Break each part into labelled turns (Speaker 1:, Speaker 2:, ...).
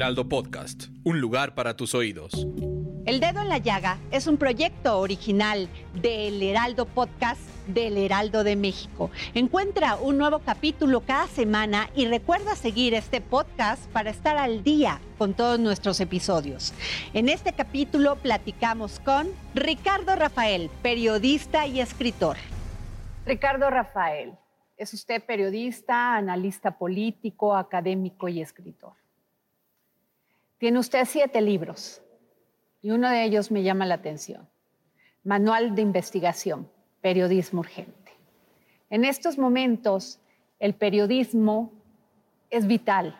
Speaker 1: Heraldo Podcast, un lugar para tus oídos.
Speaker 2: El Dedo en la Llaga es un proyecto original del Heraldo Podcast del Heraldo de México. Encuentra un nuevo capítulo cada semana y recuerda seguir este podcast para estar al día con todos nuestros episodios. En este capítulo platicamos con Ricardo Rafael, periodista y escritor. Ricardo Rafael, es usted periodista, analista político, académico y escritor. Tiene usted siete libros y uno de ellos me llama la atención. Manual de investigación, periodismo urgente. En estos momentos, el periodismo es vital,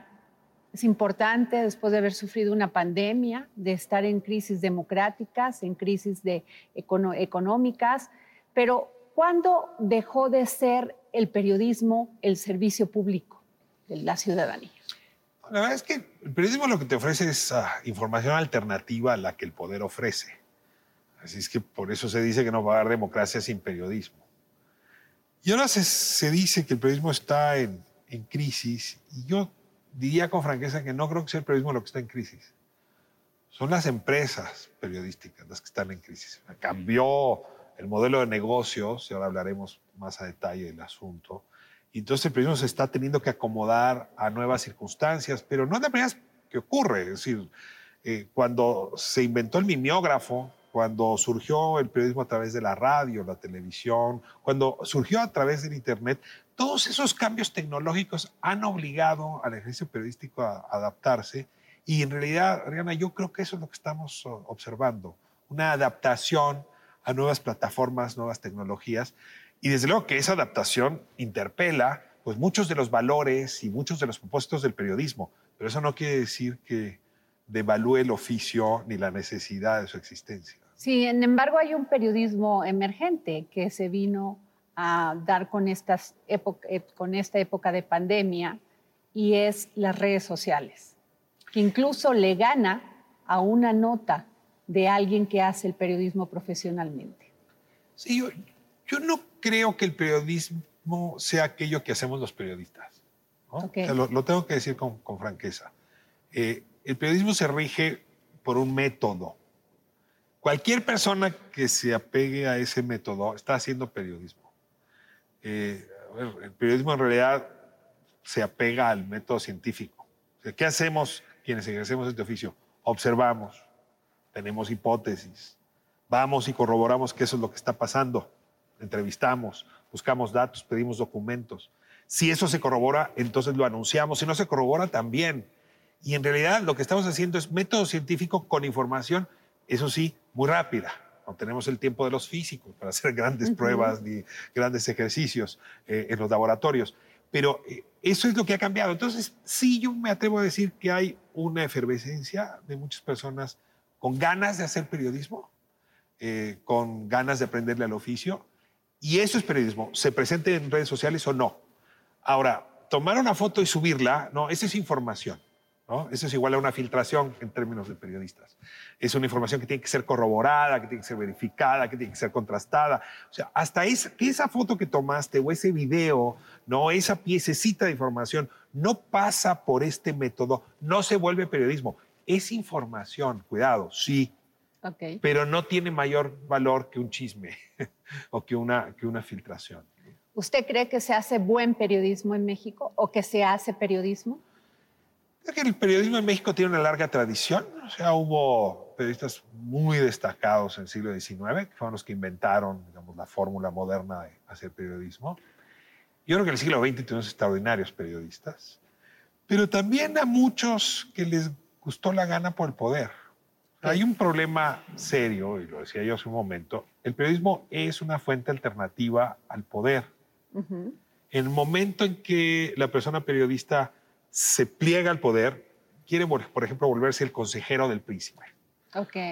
Speaker 2: es importante después de haber sufrido una pandemia, de estar en crisis democráticas, en crisis de económicas, pero ¿cuándo dejó de ser el periodismo el servicio público de la ciudadanía?
Speaker 3: La verdad es que el periodismo lo que te ofrece es ah, información alternativa a la que el poder ofrece. Así es que por eso se dice que no va a haber democracia sin periodismo. Y ahora se, dice que el periodismo está en, en, crisis y yo diría con franqueza que no creo que sea el periodismo lo que está en crisis. Son las empresas periodísticas las que están en crisis. Cambió el modelo de negocios y ahora hablaremos más a detalle del asunto. Entonces el periodismo se está teniendo que acomodar a nuevas circunstancias, pero no es la primera que ocurre. Es decir, eh, cuando se inventó el mimeógrafo, cuando surgió el periodismo a través de la radio, la televisión, cuando surgió a través del Internet, todos esos cambios tecnológicos han obligado al ejercicio periodístico a adaptarse. Y en realidad, Rihanna, yo creo que eso es lo que estamos observando, una adaptación a nuevas plataformas, nuevas tecnologías. Y desde luego que esa adaptación interpela pues, muchos de los valores y muchos de los propósitos del periodismo, pero eso no quiere decir que devalúe el oficio ni la necesidad de su existencia.
Speaker 2: Sí, sin embargo hay un periodismo emergente que se vino a dar con, estas eh, con esta época de pandemia y es las redes sociales, que incluso le gana a una nota de alguien que hace el periodismo profesionalmente.
Speaker 3: Sí, yo, yo no creo que el periodismo sea aquello que hacemos los periodistas. lo, tengo que decir con, franqueza. Eh, el periodismo se rige por un método. Cualquier persona que se apegue a ese método está haciendo periodismo. Eh, el periodismo en realidad se apega al método científico. ¿Qué hacemos quienes ejercemos este oficio? Observamos, tenemos hipótesis, vamos y corroboramos que eso es lo que está pasando entrevistamos, buscamos datos, pedimos documentos. Si eso se corrobora, entonces lo anunciamos. Si no se corrobora, también. Y en realidad lo que estamos haciendo es método científico con información, eso sí, muy rápida. No tenemos el tiempo de los físicos para hacer grandes pruebas ni grandes ejercicios eh, en los laboratorios. Pero eh, eso es lo que ha cambiado. Entonces, sí, yo me atrevo a decir que hay una efervescencia de muchas personas con ganas de hacer periodismo, eh, con ganas de aprenderle al oficio y eso es periodismo, se presente en redes sociales o no. Ahora, tomar una foto y subirla, no, eso es información. ¿no? Eso es igual a una filtración en términos de periodistas. Es una información que tiene que ser corroborada, que tiene que ser verificada, que tiene que ser contrastada. O sea, hasta esa, que esa foto que tomaste o ese video, no, esa piececita de información no pasa por este método, no se vuelve periodismo. Es información, cuidado, sí, pero no tiene mayor valor que un chisme o que una, que una filtración.
Speaker 2: ¿Usted cree que se hace buen periodismo en México o que se hace periodismo?
Speaker 3: Creo que el periodismo en México tiene una larga tradición. O sea, hubo periodistas muy destacados en el siglo XIX, que fueron los que inventaron digamos, la fórmula moderna de hacer periodismo. Yo creo que en el siglo XX tuvimos extraordinarios periodistas, pero también a muchos que les gustó la gana por el poder. Hay un problema serio, y lo decía yo hace un momento. El periodismo es una fuente alternativa al poder. En el momento en que la persona periodista se pliega al poder, quiere, por ejemplo, volverse el consejero del príncipe.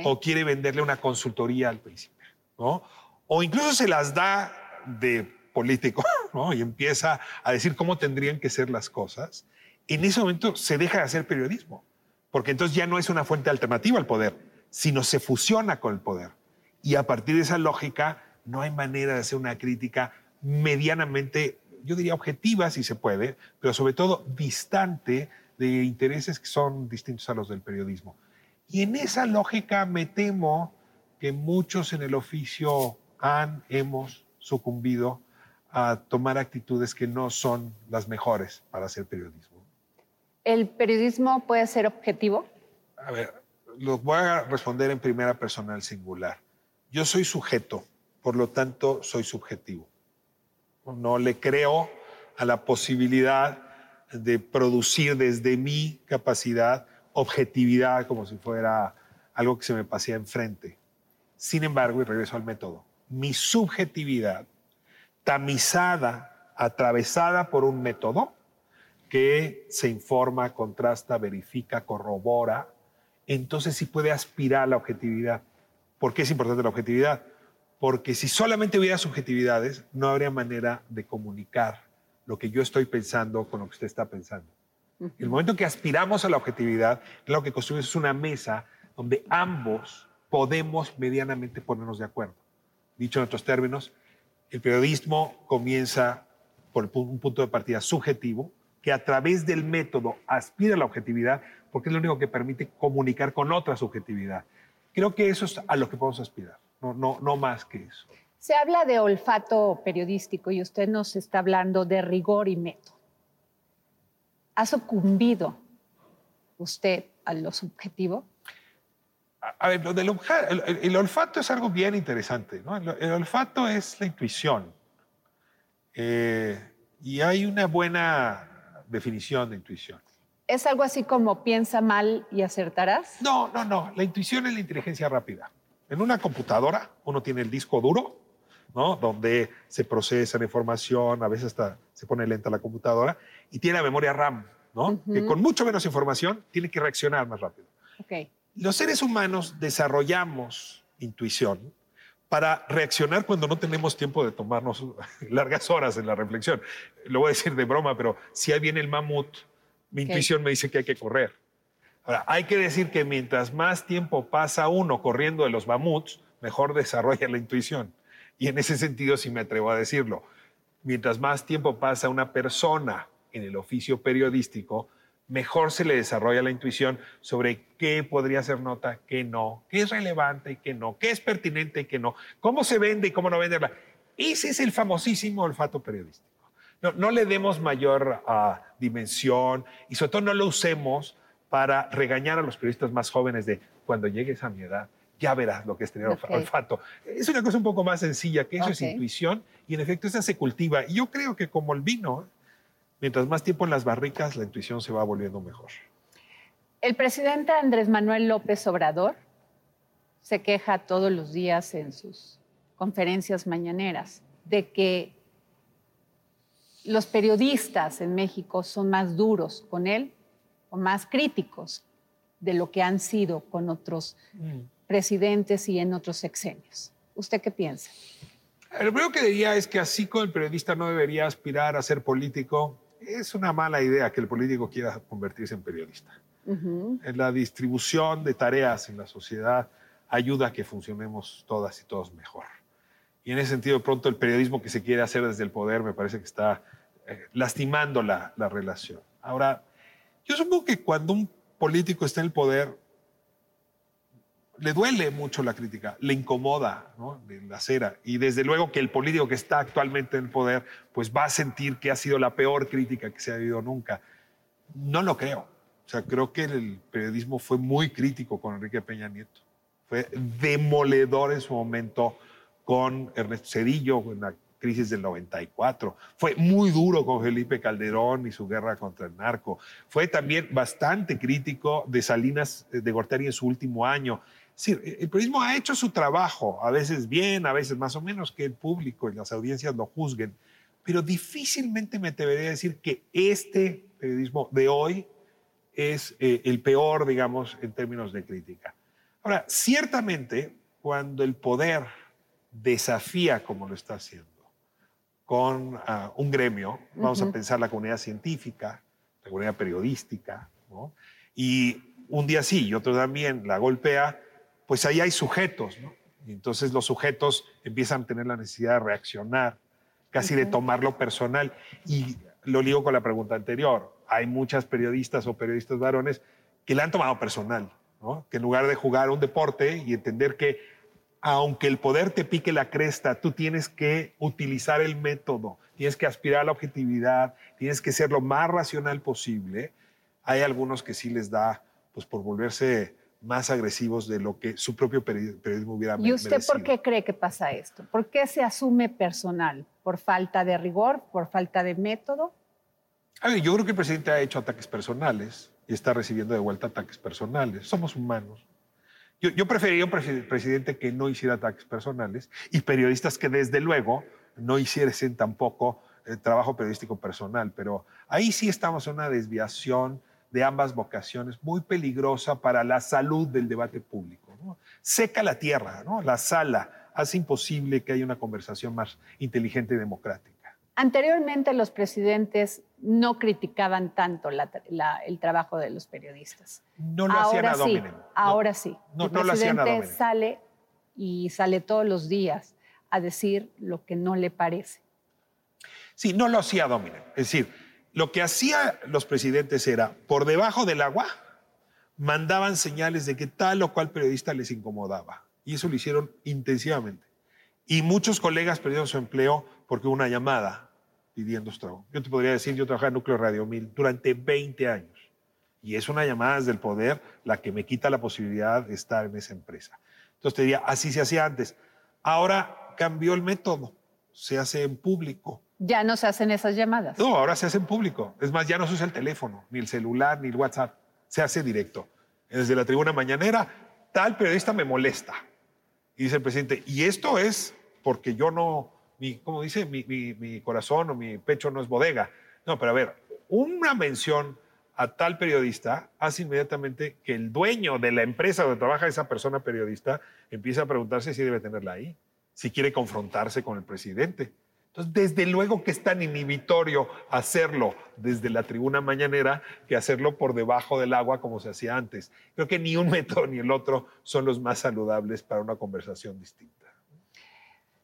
Speaker 3: O quiere venderle una consultoría al príncipe. ¿no? O incluso se las da de político ¿no? y empieza a decir cómo tendrían que ser las cosas. En ese momento se deja de hacer periodismo, porque entonces ya no es una fuente alternativa al poder, sino se fusiona con el poder. Y a partir de esa lógica, no hay manera de hacer una crítica medianamente, yo diría objetiva si se puede, pero sobre todo distante de intereses que son distintos a los del periodismo. Y en esa lógica me temo que muchos en el oficio han, hemos sucumbido a tomar actitudes que no son las mejores para hacer periodismo.
Speaker 2: ¿El periodismo puede ser objetivo?
Speaker 3: A ver, lo voy a responder en primera persona singular. Yo soy sujeto, por lo tanto soy subjetivo. No le creo a la posibilidad de producir desde mi capacidad objetividad como si fuera algo que se me pasea enfrente. Sin embargo, y regreso al método, mi subjetividad, tamizada, atravesada por un método que se informa, contrasta, verifica, corrobora, entonces sí puede aspirar a la objetividad. ¿Por qué es importante la objetividad? Porque si solamente hubiera subjetividades, no habría manera de comunicar lo que yo estoy pensando con lo que usted está pensando. El momento que aspiramos a la objetividad, lo que construimos es una mesa donde ambos podemos medianamente ponernos de acuerdo. Dicho en otros términos, el periodismo comienza por un punto de partida subjetivo, que a través del método aspira a la objetividad, porque es lo único que permite comunicar con otra subjetividad. Creo que eso es a lo que podemos aspirar, no, no, no más que eso.
Speaker 2: Se habla de olfato periodístico y usted nos está hablando de rigor y método. ¿Ha sucumbido usted a lo subjetivo?
Speaker 3: A ver, el, olfato es algo bien interesante. ¿no? El, olfato es la intuición. Eh, y hay una buena definición de intuición.
Speaker 2: ¿Es algo así como piensa mal y acertarás?
Speaker 3: No, no, no. La intuición es la inteligencia rápida. En una computadora uno tiene el disco duro, ¿no? Donde se procesa la información, a veces hasta se pone lenta la computadora, y tiene la memoria RAM, ¿no? Que con mucho menos información tiene que reaccionar más rápido.
Speaker 2: Okay.
Speaker 3: Los seres humanos desarrollamos intuición para reaccionar cuando no tenemos tiempo de tomarnos largas horas en la reflexión. Lo voy a decir de broma, pero si ahí viene el mamut, mi intuición me dice que hay que correr. Ahora, hay que decir que mientras más tiempo pasa uno corriendo de los mamuts, mejor desarrolla la intuición. Y en ese sentido, si me atrevo a decirlo, mientras más tiempo pasa una persona en el oficio periodístico, mejor se le desarrolla la intuición sobre qué podría ser nota, qué no, qué es relevante y qué no, qué es pertinente y qué no, cómo se vende y cómo no venderla. Ese es el famosísimo olfato periodístico. No, le demos mayor ah, dimensión y sobre todo no lo usemos para regañar a los periodistas más jóvenes de cuando llegues a mi edad, ya verás lo que es tener olfato. Es una cosa un poco más sencilla, que eso es intuición y en efecto esa se cultiva. Y yo creo que como el vino, mientras más tiempo en las barricas, la intuición se va volviendo mejor.
Speaker 2: El presidente Andrés Manuel López Obrador se queja todos los días en sus conferencias mañaneras de que los periodistas en México son más duros con él o más críticos de lo que han sido con otros mm. presidentes y en otros sexenios. ¿Usted qué piensa?
Speaker 3: Lo primero que diría es que así como el periodista no debería aspirar a ser político, es una mala idea que el político quiera convertirse en periodista. En la distribución de tareas en la sociedad ayuda a que funcionemos todas y todos mejor. Y en ese sentido, pronto, el periodismo que se quiere hacer desde el poder me parece que está eh, lastimando la, la relación. Ahora, yo supongo que cuando un político está en el poder, le duele mucho la crítica, le incomoda ¿no? cera. Y desde luego que el político que está actualmente en poder, pues va a sentir que ha sido la peor crítica que se ha habido nunca. No lo creo. O sea, creo que el periodismo fue muy crítico con Enrique Peña Nieto. Fue demoledor en su momento con Ernesto Cedillo, en la crisis del 94. Fue muy duro con Felipe Calderón y su guerra contra el narco. Fue también bastante crítico de Salinas eh, de Gortari en su último año. Sí, el periodismo ha hecho su trabajo, a veces bien, a veces más o menos, que el público y las audiencias lo juzguen. pero difícilmente me atrevería a decir que este periodismo de hoy es eh, el peor, digamos, en términos de crítica. Ahora, ciertamente, cuando el poder desafía como lo está haciendo con ah, un gremio, vamos a pensar la comunidad científica, la comunidad periodística, ¿no? y un día sí y otro también la golpea, pues ahí hay sujetos, ¿no? Y entonces los sujetos empiezan a tener la necesidad de reaccionar, casi de tomarlo personal. Y lo ligo con la pregunta anterior. Hay muchas periodistas o periodistas varones que le han tomado personal, ¿no? que en lugar de jugar un deporte y entender que aunque el poder te pique la cresta, tú tienes que utilizar el método, tienes que aspirar a la objetividad, tienes que ser lo más racional posible. Hay algunos que sí les da, pues por volverse más agresivos de lo que su propio periodismo hubiera
Speaker 4: ¿Y usted por qué cree que pasa esto? ¿Por qué se asume personal? ¿Por falta de rigor? ¿Por falta de método?
Speaker 3: A ver, yo creo que el presidente ha hecho ataques personales y está recibiendo de vuelta ataques personales. Somos humanos. Yo, yo preferiría un presidente que no hiciera ataques personales y periodistas que desde luego no hiciesen tampoco el eh, trabajo periodístico personal, pero ahí sí estamos en una desviación de ambas vocaciones muy peligrosa para la salud del debate público. Seca la tierra, ¿no? la sala, hace imposible que haya una conversación más inteligente y democrática.
Speaker 4: Anteriormente los presidentes no criticaban tanto el trabajo de los periodistas.
Speaker 3: No lo hacían a
Speaker 4: sí, Ahora sí.
Speaker 3: No,
Speaker 4: el
Speaker 3: presidente
Speaker 4: sale y sale todos los días a decir lo que no le parece.
Speaker 3: Sí, no lo hacía Dominen. Es decir, lo que hacían los presidentes era, por debajo del agua, mandaban señales de que tal o cual periodista les incomodaba. Y eso lo hicieron intensivamente. Y muchos colegas perdieron su empleo porque una llamada pidiendo su. Yo te podría decir, yo trabajé en Núcleo Radio 1000 durante 20 años. Y es una llamada desde el poder la que me quita la posibilidad de estar en esa empresa. Entonces te diría, así se hacía antes. Ahora cambió el método, se hace en público.
Speaker 4: Ya no se hacen esas llamadas.
Speaker 3: No, ahora se hace en público. Es más, ya no se usa el teléfono, ni el celular, ni el WhatsApp. Se hace directo. Desde la tribuna mañanera, tal periodista me molesta. Y dice el presidente, y esto es porque yo no, mi, como dice, mi corazón o mi pecho no es bodega. No, pero a ver, una mención a tal periodista hace inmediatamente que el dueño de la empresa donde trabaja esa persona periodista empiece a preguntarse si debe tenerla ahí, si quiere confrontarse con el presidente. Entonces, desde luego que es tan inhibitorio hacerlo desde la tribuna mañanera que hacerlo por debajo del agua como se hacía antes. Creo que ni un método ni el otro son los más saludables para una conversación distinta.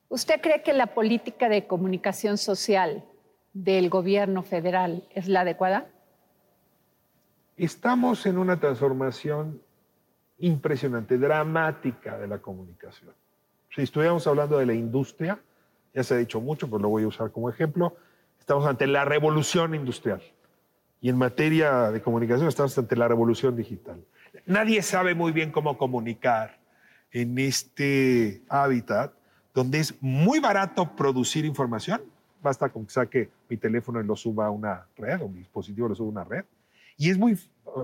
Speaker 4: ¿Usted cree que la política de comunicación social del gobierno federal es la adecuada?
Speaker 3: Estamos en una transformación impresionante, dramática de la comunicación. Si estuviéramos hablando de la industria, ya se ha dicho mucho, pero lo voy a usar como ejemplo, estamos ante la revolución industrial. Y en materia de comunicación estamos ante la revolución digital. Nadie sabe muy bien cómo comunicar en este hábitat donde es muy barato producir información. Basta con que saque mi teléfono y lo suba a una red o mi dispositivo lo suba a una red. Y es muy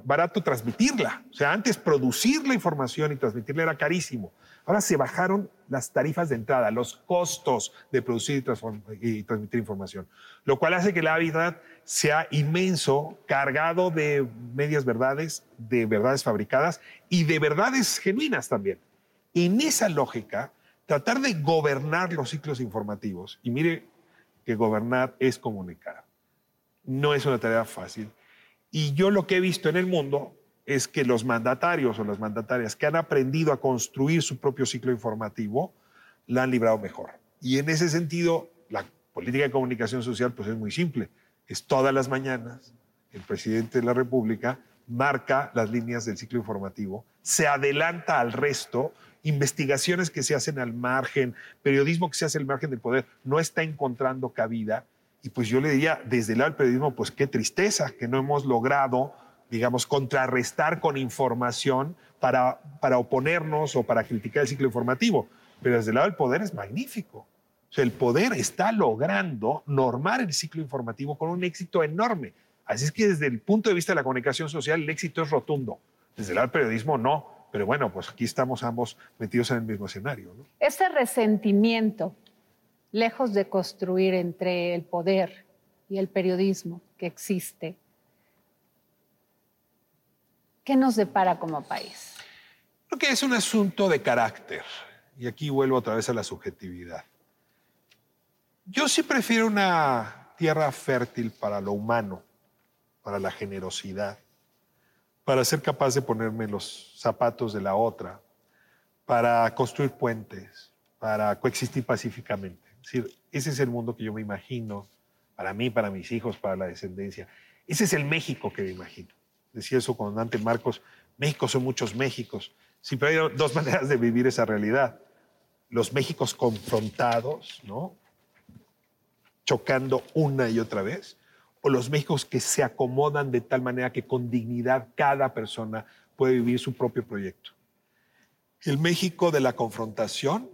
Speaker 3: barato transmitirla. O sea, antes producir la información y transmitirla era carísimo. Ahora se bajaron las tarifas de entrada, los costos de producir y, transmitir información, lo cual hace que la hábitat sea inmenso, cargado de medias verdades, de verdades fabricadas y de verdades genuinas también. En esa lógica, tratar de gobernar los ciclos informativos, y mire que gobernar es comunicar, no es una tarea fácil. Y yo lo que he visto en el mundo es que los mandatarios o las mandatarias que han aprendido a construir su propio ciclo informativo la han librado mejor. Y en ese sentido, la política de comunicación social pues es muy simple. Es todas las mañanas el presidente de la República marca las líneas del ciclo informativo, se adelanta al resto, investigaciones que se hacen al margen, periodismo que se hace al margen del poder, no está encontrando cabida. Y pues yo le diría, desde el lado del periodismo, pues qué tristeza que no hemos logrado digamos, contrarrestar con información para, para oponernos o para criticar el ciclo informativo. Pero desde el lado del poder es magnífico. O sea, el poder está logrando normar el ciclo informativo con un éxito enorme. Así es que desde el punto de vista de la comunicación social, el éxito es rotundo. Desde el lado del periodismo, no. Pero bueno, pues aquí estamos ambos metidos en el mismo escenario.
Speaker 4: Ese resentimiento lejos de construir entre el poder y el periodismo que existe, ¿qué nos depara como país?
Speaker 3: Creo que es un asunto de carácter. Y aquí vuelvo otra vez a la subjetividad. Yo sí prefiero una tierra fértil para lo humano, para la generosidad, para ser capaz de ponerme los zapatos de la otra, para construir puentes, para coexistir pacíficamente. Es decir, ese es el mundo que yo me imagino para mí, para mis hijos, para la descendencia. Ese es el México que me imagino. Decía eso con Dante Marcos, México son muchos Méxicos. Siempre hay dos maneras de vivir esa realidad. Los Méxicos confrontados, ¿no? Chocando una y otra vez, o los Méxicos que se acomodan de tal manera que con dignidad cada persona puede vivir su propio proyecto. El México de la confrontación,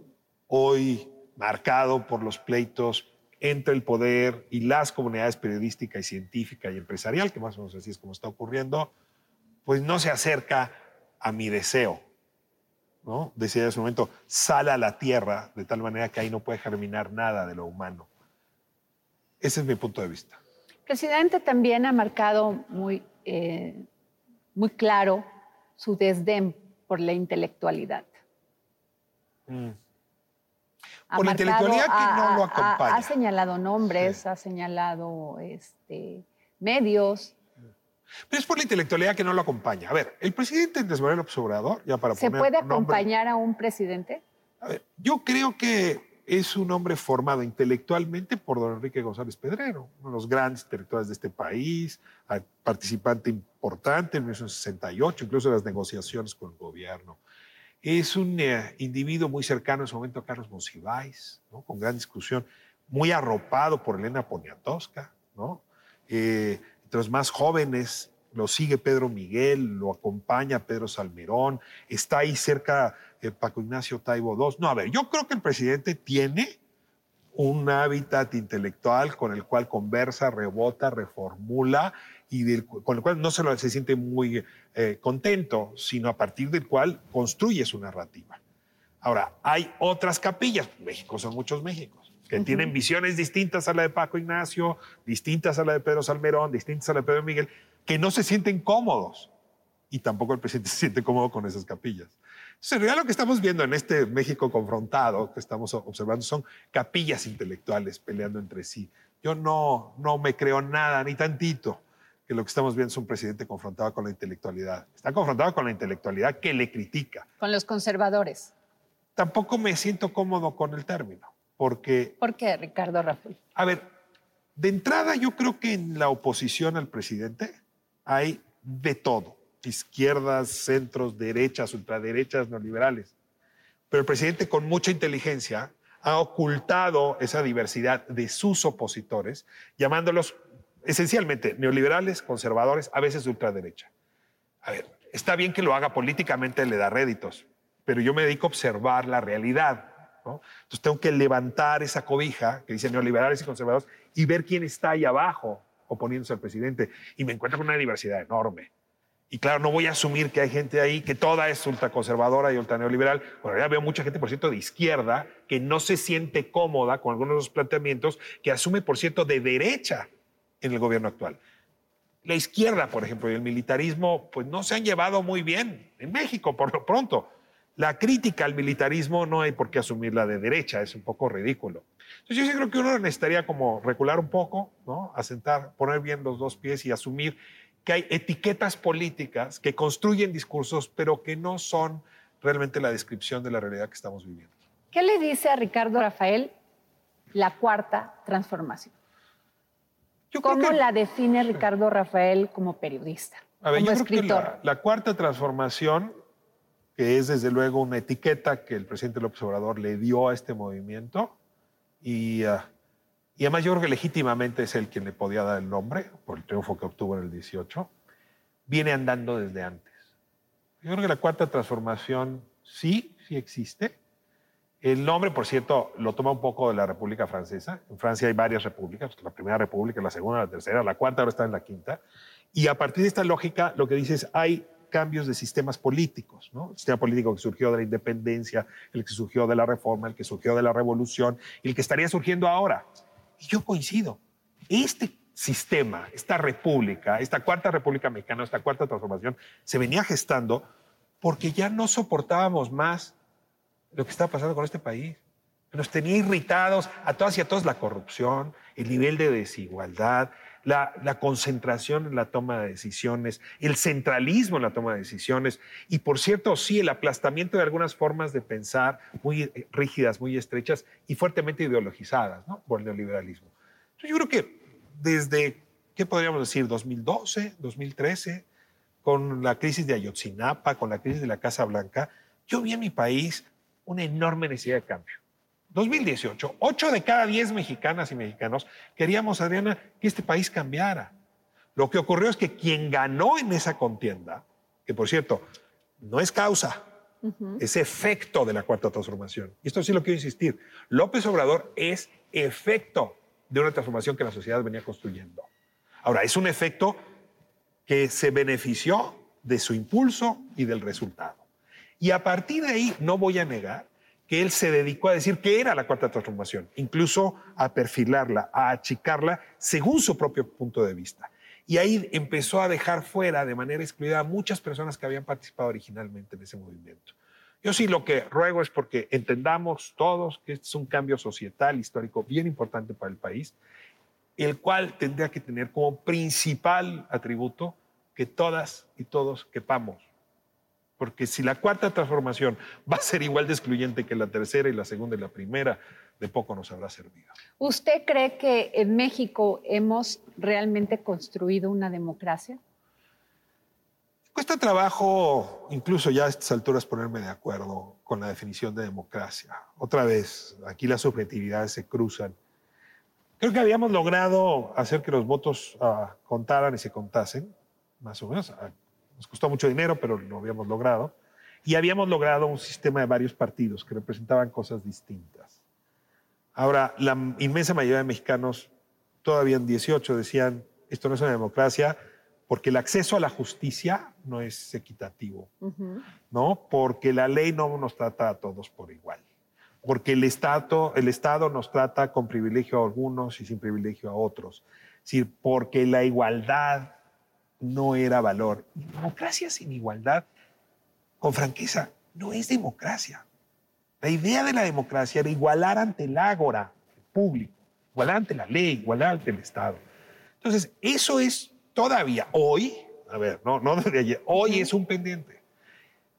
Speaker 3: hoy marcado por los pleitos entre el poder y las comunidades periodística y científica y empresarial, que más o menos así es como está ocurriendo, pues no se acerca a mi deseo. ¿no? Decía en ese momento, sale a la tierra de tal manera que ahí no puede germinar nada de lo humano. Ese es mi punto de vista.
Speaker 4: El presidente también ha marcado muy, eh, muy claro su desdén por la intelectualidad.
Speaker 3: Mm. Por la intelectualidad que no lo acompaña.
Speaker 4: Ha, señalado nombres, ha señalado este, medios.
Speaker 3: Pero es por la intelectualidad que no lo acompaña. A ver, el presidente Andrés Manuel Obrador, ya para
Speaker 4: ¿Se puede acompañar a un presidente?
Speaker 3: A ver, yo creo que es un hombre formado intelectualmente por don Enrique González Pedrero, uno de los grandes intelectuales de este país, participante importante en 1968, incluso en las negociaciones con el gobierno. Es un eh, individuo muy cercano en su momento a Carlos Monsiváis, ¿no? con gran discusión, muy arropado por Elena Poniatowska, ¿no? Eh, entre los más jóvenes lo sigue Pedro Miguel, lo acompaña Pedro Salmerón, está ahí cerca eh, Paco Ignacio Taibo II. No, a ver, yo creo que el presidente tiene un hábitat intelectual con el cual conversa, rebota, reformula y con el cual no se, se siente muy eh, contento, sino a partir del cual construye su narrativa. Ahora, hay otras capillas, México son muchos Méxicos, que tienen visiones distintas a la de Paco Ignacio, distintas a la de Pedro Salmerón, distintas a la de Pedro Miguel, que no se sienten cómodos. Y tampoco el presidente se siente cómodo con esas capillas. En realidad lo que estamos viendo en este México confrontado, que estamos observando, son capillas intelectuales peleando entre sí. Yo no, no me creo nada, ni tantito, que lo que estamos viendo es un presidente confrontado con la intelectualidad. Está confrontado con la intelectualidad que le critica.
Speaker 4: Con los conservadores.
Speaker 3: Tampoco me siento cómodo con el término, porque...
Speaker 4: ¿Por qué, Ricardo Rafael?
Speaker 3: A ver, de entrada yo creo que en la oposición al presidente hay de todo. Izquierdas, centros, derechas, ultraderechas, neoliberales. Pero el presidente con mucha inteligencia ha ocultado esa diversidad de sus opositores, llamándolos esencialmente neoliberales, conservadores, a veces de ultraderecha. A ver, está bien que lo haga políticamente, le da réditos, pero yo me dedico a observar la realidad. Entonces tengo que levantar esa cobija que dice neoliberales y conservadores y ver quién está ahí abajo oponiéndose al presidente. Y me encuentro con una diversidad enorme. Y claro, no voy a asumir que hay gente ahí que toda es ultraconservadora y ultraneoliberal. Bueno, ya veo mucha gente, por cierto, de izquierda que no se siente cómoda con algunos de los planteamientos, que asume, por cierto, de derecha en el gobierno actual. La izquierda, por ejemplo, y el militarismo, pues no se han llevado muy bien en México, por lo pronto. La crítica al militarismo no hay por qué asumirla de derecha, es un poco ridículo. Entonces yo creo que uno necesitaría como recular un poco, ¿no? asentar, poner bien los dos pies y asumir que hay etiquetas políticas que construyen discursos, pero que no son realmente la descripción de la realidad que estamos viviendo.
Speaker 4: ¿Qué le dice a Ricardo Rafael la cuarta transformación? ¿Cómo la define Ricardo Rafael como periodista? como escritor?
Speaker 3: la, cuarta transformación, que es desde luego una etiqueta que el presidente López Obrador le dio a este movimiento, y, ah, y además yo creo que legítimamente es el quien le podía dar el nombre, por el triunfo que obtuvo en el 18, viene andando desde antes. Yo creo que la cuarta transformación sí, sí existe, el nombre, por cierto, lo toma un poco de la República Francesa. En Francia hay varias repúblicas, la primera república, la segunda, la tercera, la cuarta, ahora está en la quinta. Y a partir de esta lógica, lo que dice es, hay cambios de sistemas políticos, ¿no? El sistema político que surgió de la independencia, el que surgió de la reforma, el que surgió de la revolución y el que estaría surgiendo ahora. Y yo coincido. Este sistema, esta república, esta cuarta república mexicana, esta cuarta transformación, se venía gestando porque ya no soportábamos más lo que estaba pasando con este país. Nos tenía irritados a todas y a todos la corrupción, el nivel de desigualdad, la, concentración en la toma de decisiones, el centralismo en la toma de decisiones y, por cierto, sí, el aplastamiento de algunas formas de pensar muy eh, rígidas, muy estrechas y fuertemente ideologizadas ¿no? por el neoliberalismo. yo creo que desde, ¿qué podríamos decir? 2012, 2013, con la crisis de Ayotzinapa, con la crisis de la Casa Blanca, yo vi en mi país una enorme necesidad de cambio. 2018, 8 de cada 10 mexicanas y mexicanos queríamos, Adriana, que este país cambiara. Lo que ocurrió es que quien ganó en esa contienda, que por cierto, no es causa, es efecto de la cuarta transformación. Y esto sí lo quiero insistir. López Obrador es efecto de una transformación que la sociedad venía construyendo. Ahora, es un efecto que se benefició de su impulso y del resultado. Y a partir de ahí, no voy a negar que él se dedicó a decir que era la cuarta transformación, incluso a perfilarla, a achicarla según su propio punto de vista. Y ahí empezó a dejar fuera de manera excluida a muchas personas que habían participado originalmente en ese movimiento. Yo sí lo que ruego es porque entendamos todos que este es un cambio societal, histórico, bien importante para el país, el cual tendría que tener como principal atributo que todas y todos quepamos porque si la cuarta transformación va a ser igual de excluyente que la tercera y la segunda y la primera, de poco nos habrá servido.
Speaker 4: ¿Usted cree que en México hemos realmente construido una democracia?
Speaker 3: Cuesta trabajo, incluso ya a estas alturas, ponerme de acuerdo con la definición de democracia. Otra vez, aquí las subjetividades se cruzan. Creo que habíamos logrado hacer que los votos uh, contaran y se contasen, más o menos. Nos costó mucho dinero, pero lo habíamos logrado. Y habíamos logrado un sistema de varios partidos que representaban cosas distintas. Ahora, la inmensa mayoría de mexicanos, todavía en 18, decían, esto no es una democracia porque el acceso a la justicia no es equitativo, ¿no? Porque la ley no nos trata a todos por igual, porque el Estado, el Estado nos trata con privilegio a algunos y sin privilegio a otros, es decir, porque la igualdad no era valor. Democracia sin igualdad, con franqueza, no es democracia. La idea de la democracia era igualar ante el ágora público, igualar ante la ley, igualar ante el Estado. Entonces, eso es todavía hoy, a ver, no, no desde ayer, hoy es un pendiente.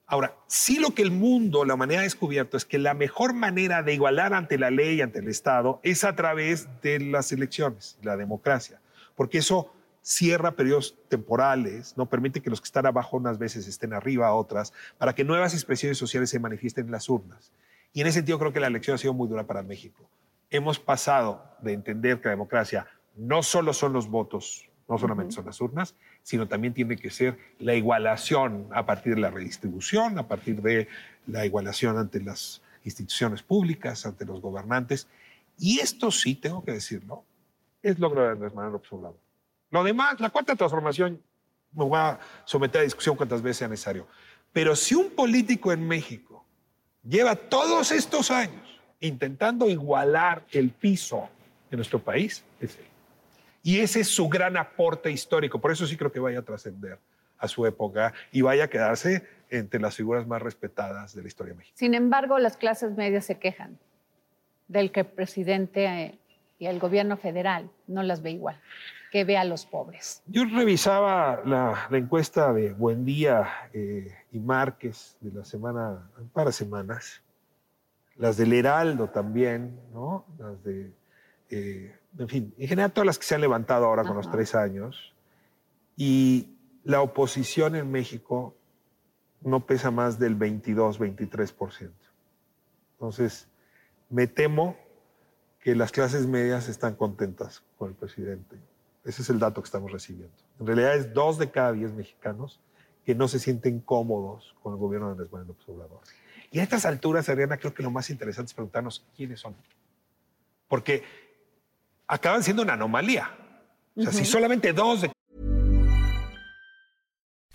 Speaker 3: Ahora, sí lo que el mundo, la humanidad ha descubierto es que la mejor manera de igualar ante la ley, ante el Estado, es a través de las elecciones, la democracia, porque eso cierra periodos temporales, no permite que los que están abajo unas veces estén arriba otras, para que nuevas expresiones sociales se manifiesten en las urnas. Y en ese sentido creo que la elección ha sido muy dura para México. Hemos pasado de entender que la democracia no solo son los votos, no solamente son las urnas, sino también tiene que ser la igualación a partir de la redistribución, a partir de la igualación ante las instituciones públicas, ante los gobernantes. Y esto sí, tengo que decirlo, es logro de Andrés Manuel López Obrador. Lo demás, la cuarta transformación, me voy a someter a discusión cuantas veces sea necesario. Pero si un político en México lleva todos estos años intentando igualar el piso de nuestro país, es él. Y ese es su gran aporte histórico. Por eso sí creo que vaya a trascender a su época y vaya a quedarse entre las figuras más respetadas de la historia mexicana.
Speaker 4: Sin embargo, las clases medias se quejan del que el presidente y el gobierno federal no las ve igual que ve a los pobres.
Speaker 3: Yo revisaba la, encuesta de Buendía eh, y Márquez de la semana, para semanas, las del Heraldo también, ¿no? Las de, eh, en fin, en general todas las que se han levantado ahora con los tres años. Y la oposición en México no pesa más del 22, 23%. Entonces, me temo que las clases medias están contentas con el presidente. Ese es el dato que estamos recibiendo. En realidad es dos de cada diez mexicanos que no se sienten cómodos con el gobierno de Andrés Manuel López Obrador. Y a estas alturas, Adriana, creo que lo más interesante es preguntarnos quiénes son. Porque acaban siendo una anomalía. O sea, si solamente dos de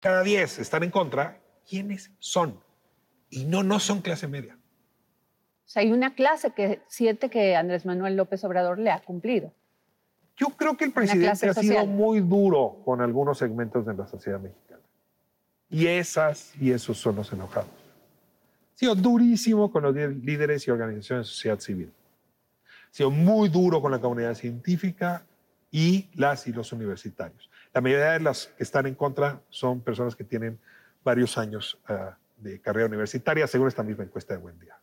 Speaker 3: Cada 10 están en contra, ¿quiénes son? Y no no son clase media.
Speaker 4: O sea, hay una clase que siente que Andrés Manuel López Obrador le ha cumplido.
Speaker 3: Yo creo que el presidente ha sido muy duro con algunos segmentos de la sociedad mexicana. Y esas y esos son los enojados. Ha sido durísimo con los líderes y organizaciones de sociedad civil. Ha sido muy duro con la comunidad científica y las y los universitarios. La mayoría de las que están en contra son personas que tienen varios años uh, de carrera universitaria, según esta misma encuesta de Buen Día.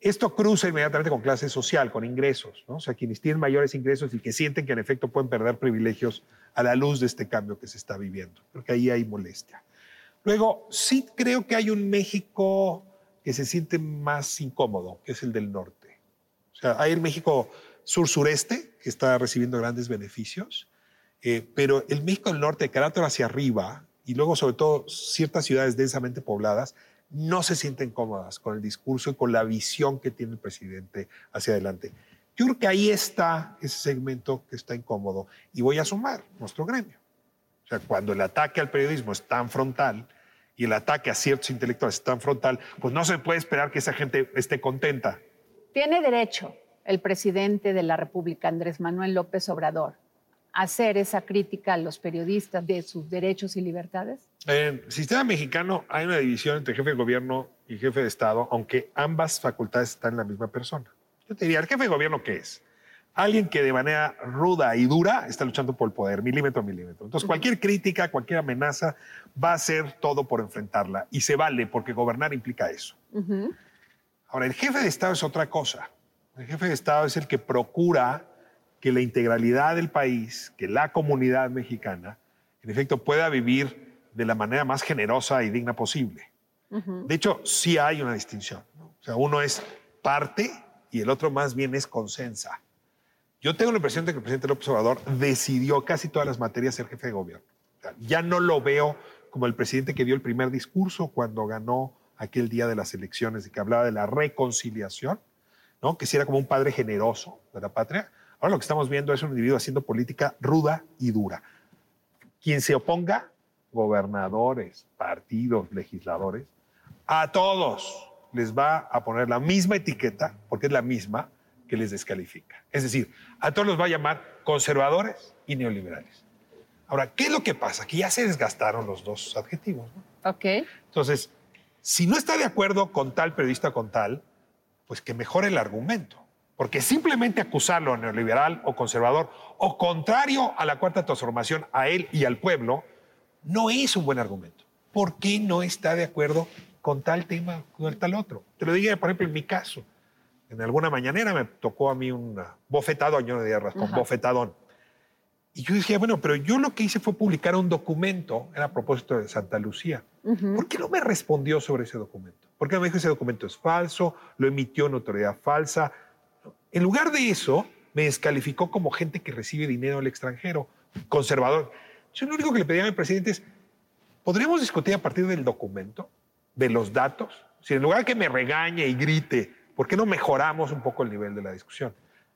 Speaker 3: Esto cruza inmediatamente con clase social, con ingresos, ¿no? o sea, quienes tienen mayores ingresos y que sienten que en efecto pueden perder privilegios a la luz de este cambio que se está viviendo, porque ahí hay molestia. Luego, sí creo que hay un México que se siente más incómodo, que es el del norte. O sea, hay el México sur-sureste, que está recibiendo grandes beneficios, eh, pero el México del norte, de carácter hacia arriba, y luego sobre todo ciertas ciudades densamente pobladas, no se sienten cómodas con el discurso y con la visión que tiene el presidente hacia adelante. Yo creo que ahí está ese segmento que está incómodo. Y voy a sumar nuestro gremio. O sea, cuando el ataque al periodismo es tan frontal y el ataque a ciertos intelectuales es tan frontal, pues no se puede esperar que esa gente esté contenta.
Speaker 4: Tiene derecho el presidente de la República, Andrés Manuel López Obrador, hacer esa crítica a los periodistas de sus derechos y libertades?
Speaker 3: En el sistema mexicano hay una división entre jefe de gobierno y jefe de Estado, aunque ambas facultades están en la misma persona. Yo te diría, ¿el jefe de gobierno qué es? Alguien que de manera ruda y dura está luchando por el poder, milímetro a milímetro. Entonces, cualquier crítica, cualquier amenaza, va a hacer todo por enfrentarla. Y se vale, porque gobernar implica eso. Ahora, el jefe de Estado es otra cosa. El jefe de Estado es el que procura que la integralidad del país, que la comunidad mexicana, en efecto, pueda vivir de la manera más generosa y digna posible. De hecho, sí hay una distinción. O sea, uno es parte y el otro más bien es consensa. Yo tengo la impresión de que el presidente López Obrador decidió casi todas las materias ser jefe de gobierno. ya no lo veo como el presidente que dio el primer discurso cuando ganó aquel día de las elecciones y que hablaba de la reconciliación, ¿no? que si era como un padre generoso de la patria. Ahora lo que estamos viendo es un individuo haciendo política ruda y dura. Quien se oponga, gobernadores, partidos, legisladores, a todos les va a poner la misma etiqueta, porque es la misma, que les descalifica. Es decir, a todos los va a llamar conservadores y neoliberales. Ahora, ¿qué es lo que pasa? Que ya se desgastaron los dos adjetivos.
Speaker 4: Ok.
Speaker 3: Entonces, si no está de acuerdo con tal periodista con tal, pues que mejore el argumento. Porque simplemente acusarlo neoliberal o conservador o contrario a la cuarta transformación, a él y al pueblo, no es un buen argumento. ¿Por qué no está de acuerdo con tal tema o con tal otro? Te lo digo, por ejemplo, en mi caso. En alguna mañanera me tocó a mí un bofetadón, yo no diría rascón, bofetadón. Y yo decía, bueno, pero yo lo que hice fue publicar un documento, era a propósito de Santa Lucía. ¿Por qué no me respondió sobre ese documento? Porque me dijo ese documento es falso, lo emitió en autoridad falsa, en lugar de eso, me descalificó como gente que recibe dinero del extranjero, conservador. Yo lo único que le pedía al presidente es, ¿podríamos discutir a partir del documento, de los datos? Si en lugar de que me regañe y grite, ¿por qué no mejoramos un poco el nivel de la discusión?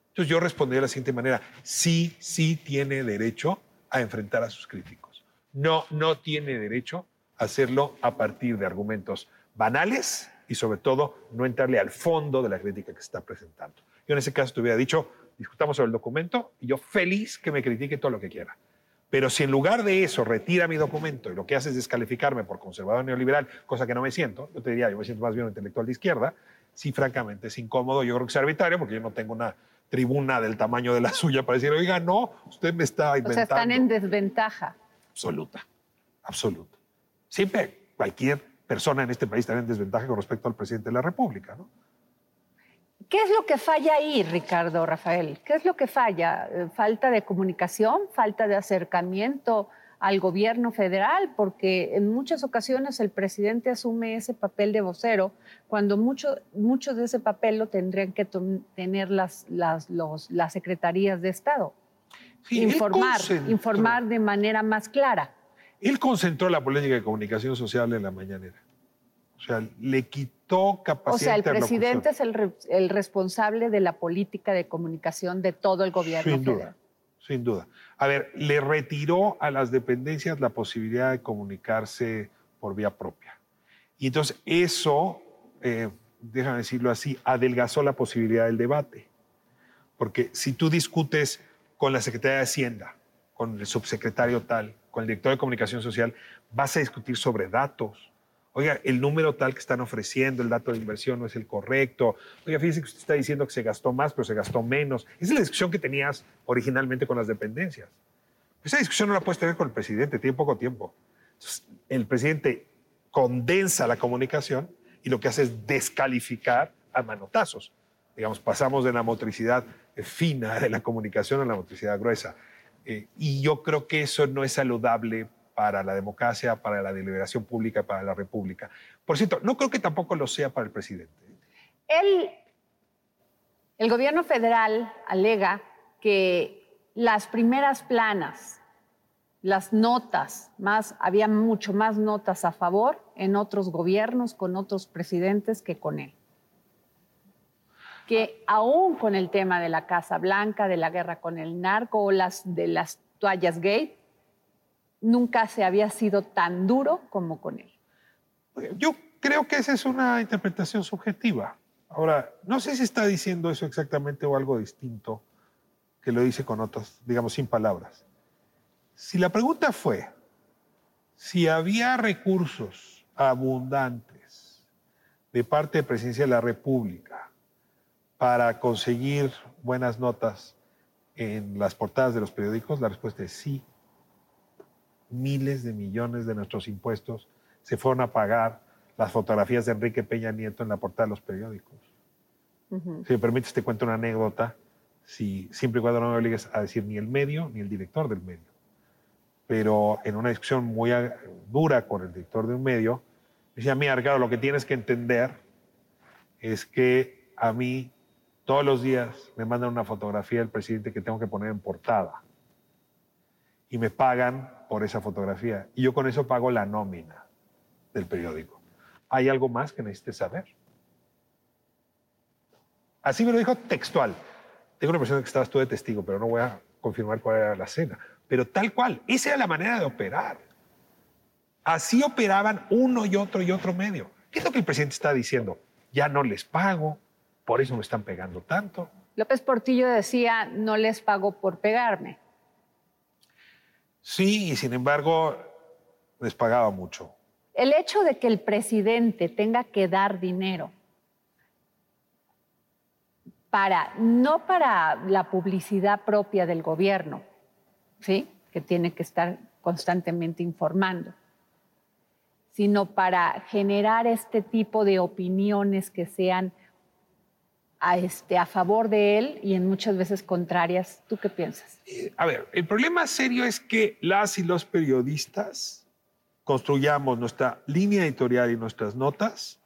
Speaker 3: Entonces yo respondí de la siguiente manera, sí, sí tiene derecho a enfrentar a sus críticos. No, no tiene derecho a hacerlo a partir de argumentos banales y sobre todo no entrarle al fondo de la crítica que se está presentando. Yo en ese caso te hubiera dicho, discutamos sobre el documento y yo feliz que me critique todo lo que quiera. Pero si en lugar de eso retira mi documento y lo que hace es descalificarme por conservador neoliberal, cosa que no me siento, yo te diría, yo me siento más bien un intelectual de izquierda, sí, francamente es incómodo, yo creo que es arbitrario porque yo no tengo una tribuna del tamaño de la suya para decir, oiga, no, usted me está inventando. O sea,
Speaker 4: están en desventaja.
Speaker 3: Absoluta, absoluta. Siempre cualquier persona en este país está en desventaja con respecto al presidente de la República, ¿no?
Speaker 4: ¿Qué es lo que falla ahí, Ricardo Rafael? ¿Qué es lo que falla? Eh, ¿Falta de comunicación? ¿Falta de acercamiento al gobierno federal? Porque en muchas ocasiones el presidente asume ese papel de vocero, cuando mucho, mucho de ese papel lo tendrían que tener las, las, las secretarías de Estado. informar, informar de manera más clara.
Speaker 3: Él concentró la política de comunicación social en la mañanera. O sea, le quitó capacidad.
Speaker 4: O sea, el presidente es el, responsable de la política de comunicación de todo el gobierno.
Speaker 3: Sin duda, sin duda. A ver, le retiró a las dependencias la posibilidad de comunicarse por vía propia. Y entonces eso, eh, déjame decirlo así, adelgazó la posibilidad del debate. Porque si tú discutes con la Secretaría de Hacienda, con el subsecretario tal, con el director de comunicación social, vas a discutir sobre datos Oiga, el número tal que están ofreciendo, el dato de inversión no es el correcto. Oiga, fíjese que usted está diciendo que se gastó más, pero se gastó menos. Esa es la discusión que tenías originalmente con las dependencias. Esa discusión no la puedes tener con el presidente, tiene poco tiempo. el presidente condensa la comunicación y lo que hace es descalificar a manotazos. Digamos, pasamos de la motricidad fina de la comunicación a la motricidad gruesa. Eh, y yo creo que eso no es saludable para la democracia, para la deliberación pública, para la república. Por cierto, no creo que tampoco lo sea para el presidente.
Speaker 4: El, el gobierno federal alega que las primeras planas, las notas, más, había mucho más notas a favor en otros gobiernos con otros presidentes que con él. Que aún con el tema de la Casa Blanca, de la guerra con el narco o las de las toallas gay, nunca se había sido tan duro como con él.
Speaker 3: Yo creo que esa es una interpretación subjetiva. Ahora, no sé si está diciendo eso exactamente o algo distinto que lo dice con otras, digamos, sin palabras. Si la pregunta fue si había recursos abundantes de parte de Presidencia de la República para conseguir buenas notas en las portadas de los periódicos, la respuesta es sí miles de millones de nuestros impuestos se fueron a pagar las fotografías de Enrique Peña Nieto en la portada de los periódicos. Si me permites, te cuento una anécdota, si, siempre y cuando no me obligues a decir ni el medio ni el director del medio. Pero en una discusión muy dura con el director de un medio, me decía, mira, Ricardo, lo que tienes que entender es que a mí todos los días me mandan una fotografía del presidente que tengo que poner en portada y me pagan por esa fotografía. Y yo con eso pago la nómina del periódico. ¿Hay algo más que necesites saber? Así me lo dijo textual. Tengo una persona que estabas tú de testigo, pero no voy a confirmar cuál era la cena. Pero tal cual, esa era la manera de operar. Así operaban uno y otro y otro medio. ¿Qué es lo que el presidente está diciendo? Ya no les pago, por eso me están pegando tanto.
Speaker 4: López Portillo decía, no les pago por pegarme.
Speaker 3: Sí, y sin embargo les pagaba mucho.
Speaker 4: El hecho de que el presidente tenga que dar dinero para, no para la publicidad propia del gobierno, ¿sí? que tiene que estar constantemente informando, sino para generar este tipo de opiniones que sean a, este, a favor de él y en muchas veces contrarias. ¿Tú qué piensas?
Speaker 3: Eh, a ver, el problema serio es que las y los periodistas construyamos nuestra línea editorial y nuestras notas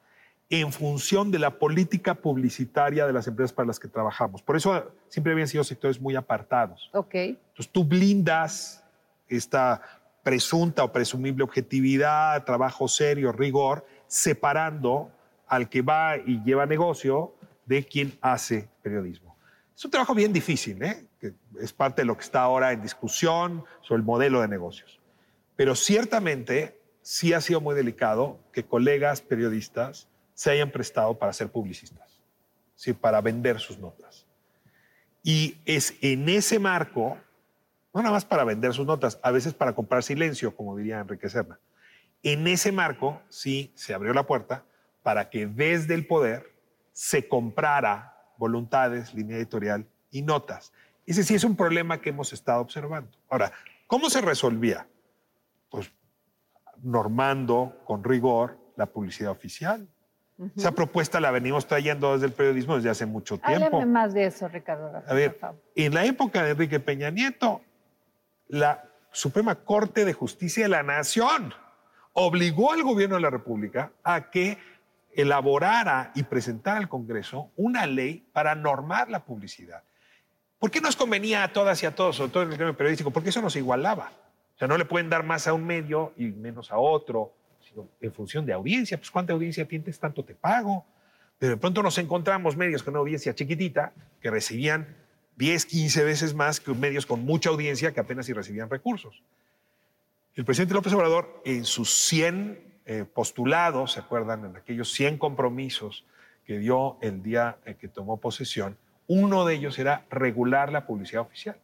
Speaker 3: en función de la política publicitaria de las empresas para las que trabajamos. Por eso siempre habían sido sectores muy apartados.
Speaker 4: Ok.
Speaker 3: Entonces tú blindas esta presunta o presumible objetividad, trabajo serio, rigor, separando al que va y lleva negocio de quien hace periodismo. Es un trabajo bien difícil, ¿eh? que es parte de lo que está ahora en discusión sobre el modelo de negocios. Pero ciertamente sí ha sido muy delicado que colegas periodistas se hayan prestado para ser publicistas, ¿sí? para vender sus notas. Y es en ese marco, no nada más para vender sus notas, a veces para comprar silencio, como diría Enrique Serna. En ese marco sí se abrió la puerta para que desde el poder se comprara voluntades, línea editorial y notas. Ese sí es un problema que hemos estado observando. Ahora, ¿cómo se resolvía? Pues normando con rigor la publicidad oficial. Esa propuesta la venimos trayendo desde el periodismo desde hace mucho tiempo.
Speaker 4: Háblame más de eso, Ricardo.
Speaker 3: A ver, en la época de Enrique Peña Nieto, la Suprema Corte de Justicia de la Nación obligó al gobierno de la República a que elaborara y presentara al Congreso una ley para normar la publicidad. ¿Por qué nos convenía a todas y a todos, sobre todo en el gremio periodístico? Porque eso nos igualaba. O sea, no le pueden dar más a un medio y menos a otro en función de audiencia. Pues cuánta audiencia tienes, tanto te pago. Pero de pronto nos encontramos medios con una audiencia chiquitita que recibían 10, 15 veces más que medios con mucha audiencia que apenas si recibían recursos. El presidente López Obrador, en sus 100 eh, postulados, ¿se acuerdan? En aquellos 100 compromisos que dio el día que tomó posesión, uno de ellos era regular la publicidad oficial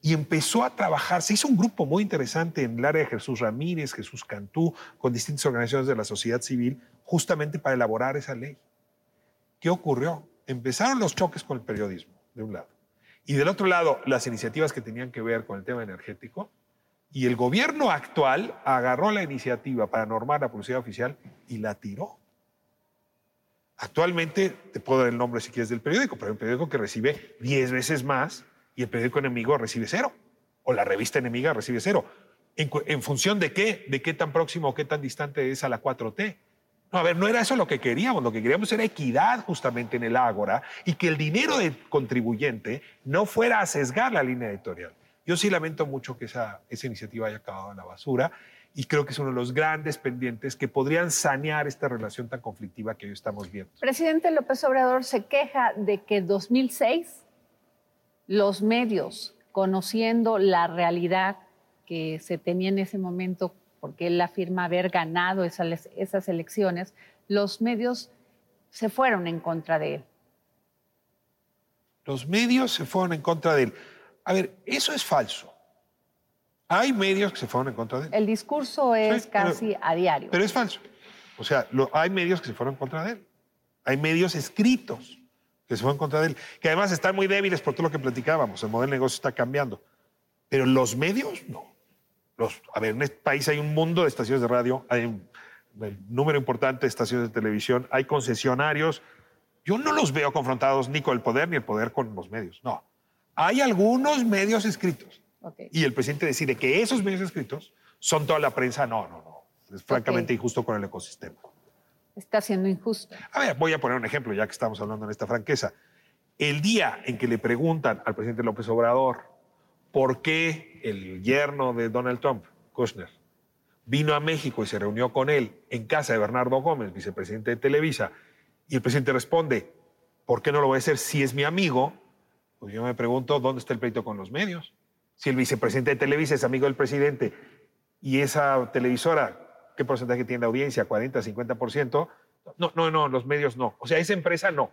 Speaker 3: y empezó a trabajar. Se hizo un grupo muy interesante en el área de Jesús Ramírez, Jesús Cantú, con distintas organizaciones de la sociedad civil, justamente para elaborar esa ley. ¿Qué ocurrió? Empezaron los choques con el periodismo, de un lado, y del otro lado, las iniciativas que tenían que ver con el tema energético, y el gobierno actual agarró la iniciativa para normar la publicidad oficial y la tiró. Actualmente, te puedo dar el nombre si quieres del periódico, pero es un periódico que recibe 10 veces más y el periódico enemigo recibe cero, o la revista enemiga recibe cero. ¿En, función de qué? ¿De qué tan próximo o qué tan distante es a la 4T? No, a ver, no era eso lo que queríamos, lo que queríamos era equidad justamente en el Ágora y que el dinero del contribuyente no fuera a sesgar la línea editorial. Yo sí lamento mucho que esa, esa iniciativa haya acabado en la basura y creo que es uno de los grandes pendientes que podrían sanear esta relación tan conflictiva que hoy estamos viendo.
Speaker 4: Presidente López Obrador se queja de que 2006 los medios, conociendo la realidad que se tenía en ese momento, porque él afirma haber ganado esas, esas elecciones, los medios se fueron en contra de él.
Speaker 3: Los medios se fueron en contra de él. A ver, eso es falso. Hay medios que se fueron en contra de él.
Speaker 4: El discurso es casi a diario.
Speaker 3: Pero es falso. O sea, hay medios que se fueron en contra de él. Hay medios escritos que se fue en contra de él, que además están muy débiles por todo lo que platicábamos, el modelo de negocio está cambiando. Pero los medios, no. Los, a ver, en este país hay un mundo de estaciones de radio, hay un, número importante de estaciones de televisión, hay concesionarios. Yo no los veo confrontados ni con el poder ni el poder con los medios, no. Hay algunos medios escritos. Y el presidente decide que esos medios escritos son toda la prensa. No, no, no. Es francamente injusto con el ecosistema
Speaker 4: está siendo injusto.
Speaker 3: A ver, voy a poner un ejemplo, ya que estamos hablando en esta franqueza. El día en que le preguntan al presidente López Obrador por qué el yerno de Donald Trump, Kushner, vino a México y se reunió con él en casa de Bernardo Gómez, vicepresidente de Televisa, y el presidente responde, ¿por qué no lo voy a hacer si es mi amigo? Pues yo me pregunto, ¿dónde está el pleito con los medios? Si el vicepresidente de Televisa es amigo del presidente y esa televisora ¿Qué porcentaje tiene la audiencia? ¿40, 50%? No, no, no, los medios no. O sea, esa empresa no.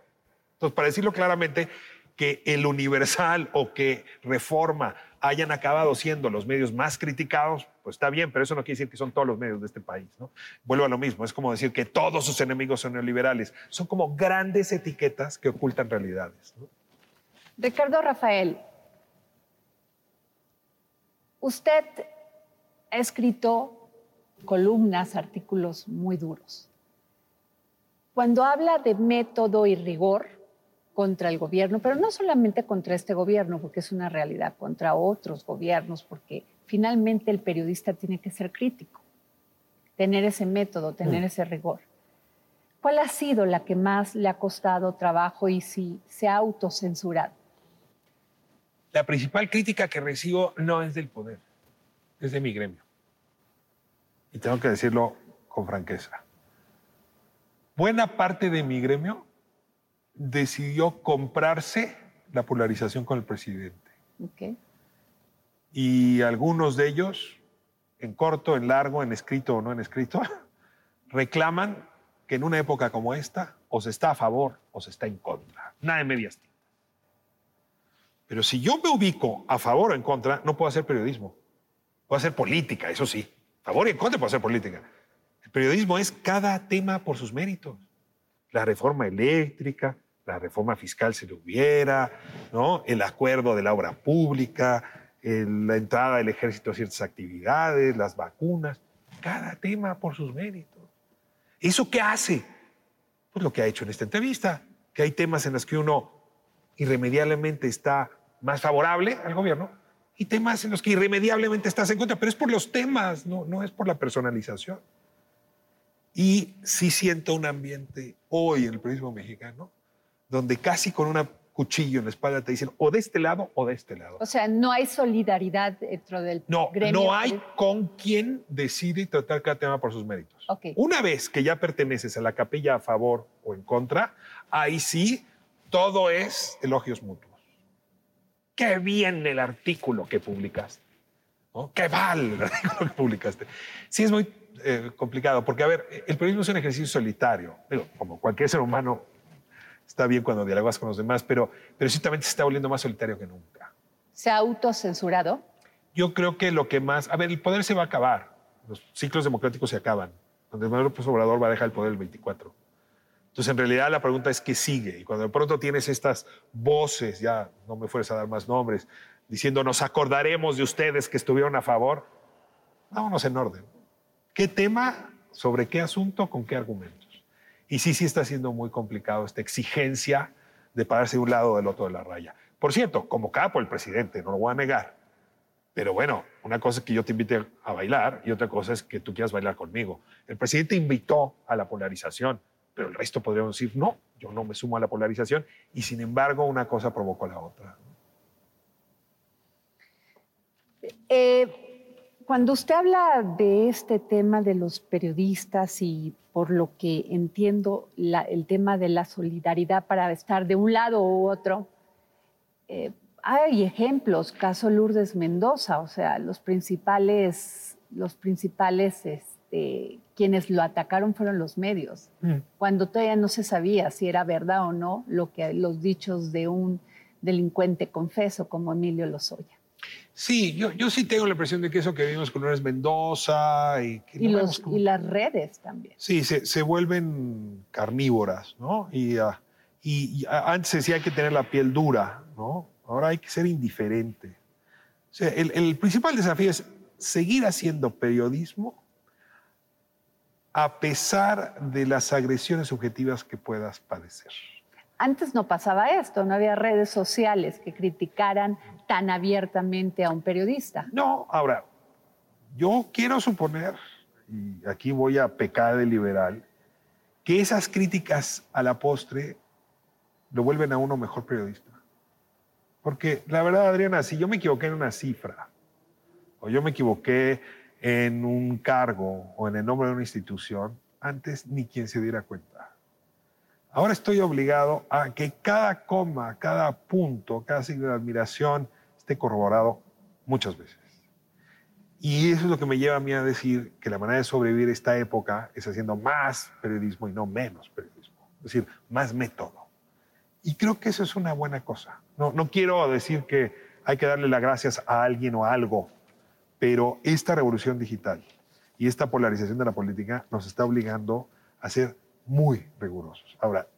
Speaker 3: Entonces, para decirlo claramente, que el Universal o que Reforma hayan acabado siendo los medios más criticados, pues está bien, pero eso no quiere decir que son todos los medios de este país. ¿no? Vuelvo a lo mismo, es como decir que todos sus enemigos son neoliberales. Son como grandes etiquetas que ocultan realidades.
Speaker 4: Ricardo Rafael, usted ha escrito columnas, artículos muy duros. Cuando habla de método y rigor contra el gobierno, pero no solamente contra este gobierno, porque es una realidad, contra otros gobiernos, porque finalmente el periodista tiene que ser crítico, tener ese método, tener mm. ese rigor. ¿Cuál ha sido la que más le ha costado trabajo y si se ha autocensurado?
Speaker 3: La principal crítica que recibo no es del poder, es de mi gremio y tengo que decirlo con franqueza, buena parte de mi gremio decidió comprarse la polarización con el presidente. Y algunos de ellos, en corto, en largo, en escrito o no en escrito, reclaman que en una época como esta o se está a favor o se está en contra. Nada de medias tintas. Pero si yo me ubico a favor o en contra, no puedo hacer periodismo. Puedo hacer política, eso sí favor y en contra puede hacer política. El periodismo es cada tema por sus méritos. La reforma eléctrica, la reforma fiscal si lo hubiera, ¿no? el acuerdo de la obra pública, la entrada del ejército a ciertas actividades, las vacunas, cada tema por sus méritos. ¿Eso qué hace? pues, lo que ha hecho en esta entrevista, que hay temas en los que uno irremediablemente está más favorable al gobierno y temas en los que irremediablemente estás en contra, pero es por los temas, no, no es por la personalización. Y sí siento un ambiente hoy en el periodismo mexicano donde casi con un cuchillo en la espalda te dicen o de este lado o de este lado.
Speaker 4: O sea, no hay solidaridad dentro del
Speaker 3: no,
Speaker 4: gremio.
Speaker 3: No hay con quien decide tratar cada tema por sus méritos. Una vez que ya perteneces a la capilla a favor o en contra, ahí sí todo es elogios mutuos. Qué bien el artículo que publicaste. Qué mal el artículo que publicaste. Sí, es muy eh, complicado, porque, a ver, el periodismo es un ejercicio solitario. como cualquier ser humano, está bien cuando dialogas con los demás, pero, pero ciertamente se está volviendo más solitario que nunca.
Speaker 4: ¿Se ha autocensurado?
Speaker 3: Yo creo que lo que más. A ver, el poder se va a acabar. Los ciclos democráticos se acaban. Donde Manuel López Obrador va a dejar el poder el 24. Entonces, en realidad, la pregunta es qué sigue. Y cuando de pronto tienes estas voces, ya no me fueres a dar más nombres, diciendo nos acordaremos de ustedes que estuvieron a favor, vámonos en orden. ¿Qué tema? ¿Sobre qué asunto? ¿Con qué argumentos? Y sí, sí está siendo muy complicado esta exigencia de pararse de un lado o del otro de la raya. Por cierto, como capo el presidente, no lo voy a negar. Pero bueno, una cosa es que yo te invite a bailar y otra cosa es que tú quieras bailar conmigo. El presidente invitó a la polarización, pero el resto podríamos decir, no, yo no me sumo a la polarización y sin embargo una cosa provocó la otra.
Speaker 4: Eh, cuando usted habla de este tema de los periodistas y por lo que entiendo el tema de la solidaridad para estar de un lado u otro, eh, hay ejemplos, caso Lourdes Mendoza, o sea, los principales, los principales este, quienes lo atacaron fueron los medios, mm. cuando todavía no se sabía si era verdad o no lo que, los dichos de un delincuente confeso como Emilio Lozoya.
Speaker 3: Sí, yo, yo sí tengo la impresión de que eso que vimos con Lourdes Mendoza y...
Speaker 4: y, los, y, las redes también.
Speaker 3: Sí, se, se vuelven carnívoras, ¿no? Y, ah, y, antes se decía hay que tener la piel dura, ¿no? Ahora hay que ser indiferente. O sea, el, el principal desafío es seguir haciendo periodismo a pesar de las agresiones subjetivas que puedas padecer.
Speaker 4: Antes no pasaba esto, no había redes sociales que criticaran tan abiertamente a un periodista.
Speaker 3: No, ahora, yo quiero suponer, y aquí voy a pecar de liberal, que esas críticas a la postre lo vuelven a uno mejor periodista. Porque la verdad, Adriana, si yo me equivoqué en una cifra, o yo me equivoqué en un cargo o en el nombre de una institución, antes ni quien se diera cuenta. Ahora estoy obligado a que cada coma, cada punto, cada signo de admiración esté corroborado muchas veces. Y eso es lo que me lleva a mí a decir que la manera de sobrevivir esta época es haciendo más periodismo y no menos periodismo. Es decir, más método. Y creo que eso es una buena cosa. No, no quiero decir que hay que darle las gracias a alguien o a algo, pero esta revolución digital y esta polarización de la política nos está obligando a ser muy rigurosos. Ahora,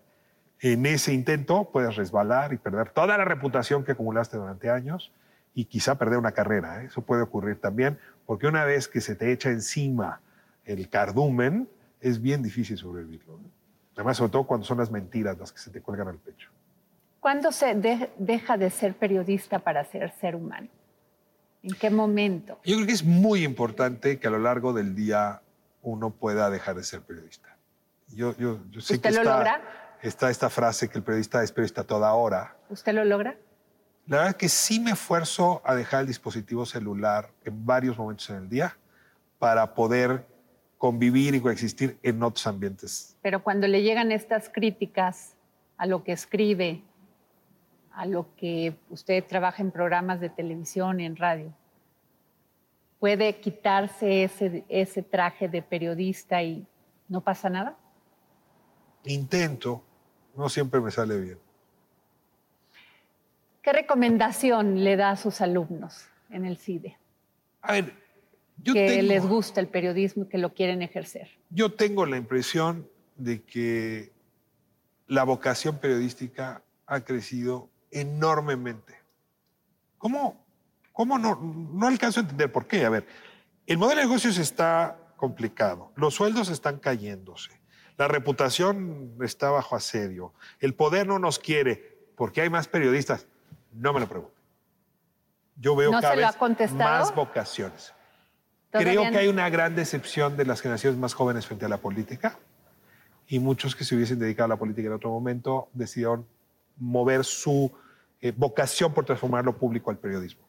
Speaker 3: en ese intento puedes resbalar y perder toda la reputación que acumulaste durante años y quizá perder una carrera. ¿eh? Eso puede ocurrir también, porque una vez que se te echa encima el cardumen, es bien difícil sobrevivirlo. ¿eh? Además, sobre todo cuando son las mentiras las que se te cuelgan al pecho.
Speaker 4: ¿Cuándo se deja de ser periodista para ser ser humano? ¿En qué momento?
Speaker 3: Yo creo que es muy importante que a lo largo del día uno pueda dejar de ser periodista. Yo, yo, sé
Speaker 4: ¿Usted
Speaker 3: que
Speaker 4: lo
Speaker 3: está,
Speaker 4: logra?
Speaker 3: está esta frase que el periodista es periodista toda hora.
Speaker 4: ¿Usted lo logra?
Speaker 3: La verdad es que sí me esfuerzo a dejar el dispositivo celular en varios momentos en el día para poder convivir y coexistir en otros ambientes.
Speaker 4: Pero cuando le llegan estas críticas a lo que escribe, a lo que usted trabaja en programas de televisión y en radio, ¿puede quitarse ese, ese traje de periodista y no pasa nada?
Speaker 3: intento, no siempre me sale bien.
Speaker 4: ¿Qué recomendación le da a sus alumnos en el CIDE?
Speaker 3: A ver, yo
Speaker 4: que les gusta el periodismo y que lo quieren ejercer.
Speaker 3: Yo tengo la impresión de que la vocación periodística ha crecido enormemente. ¿Cómo, cómo no, no alcanzo a entender por qué? A ver, el modelo de negocios está complicado, los sueldos están cayéndose, La reputación está bajo asedio. El poder no nos quiere porque hay más periodistas. No me lo pregunto. Yo veo cada vez más vocaciones. Creo que hay una gran decepción de las generaciones más jóvenes frente a la política y muchos que se hubiesen dedicado a la política en otro momento decidieron mover su eh, vocación por transformar lo público al periodismo.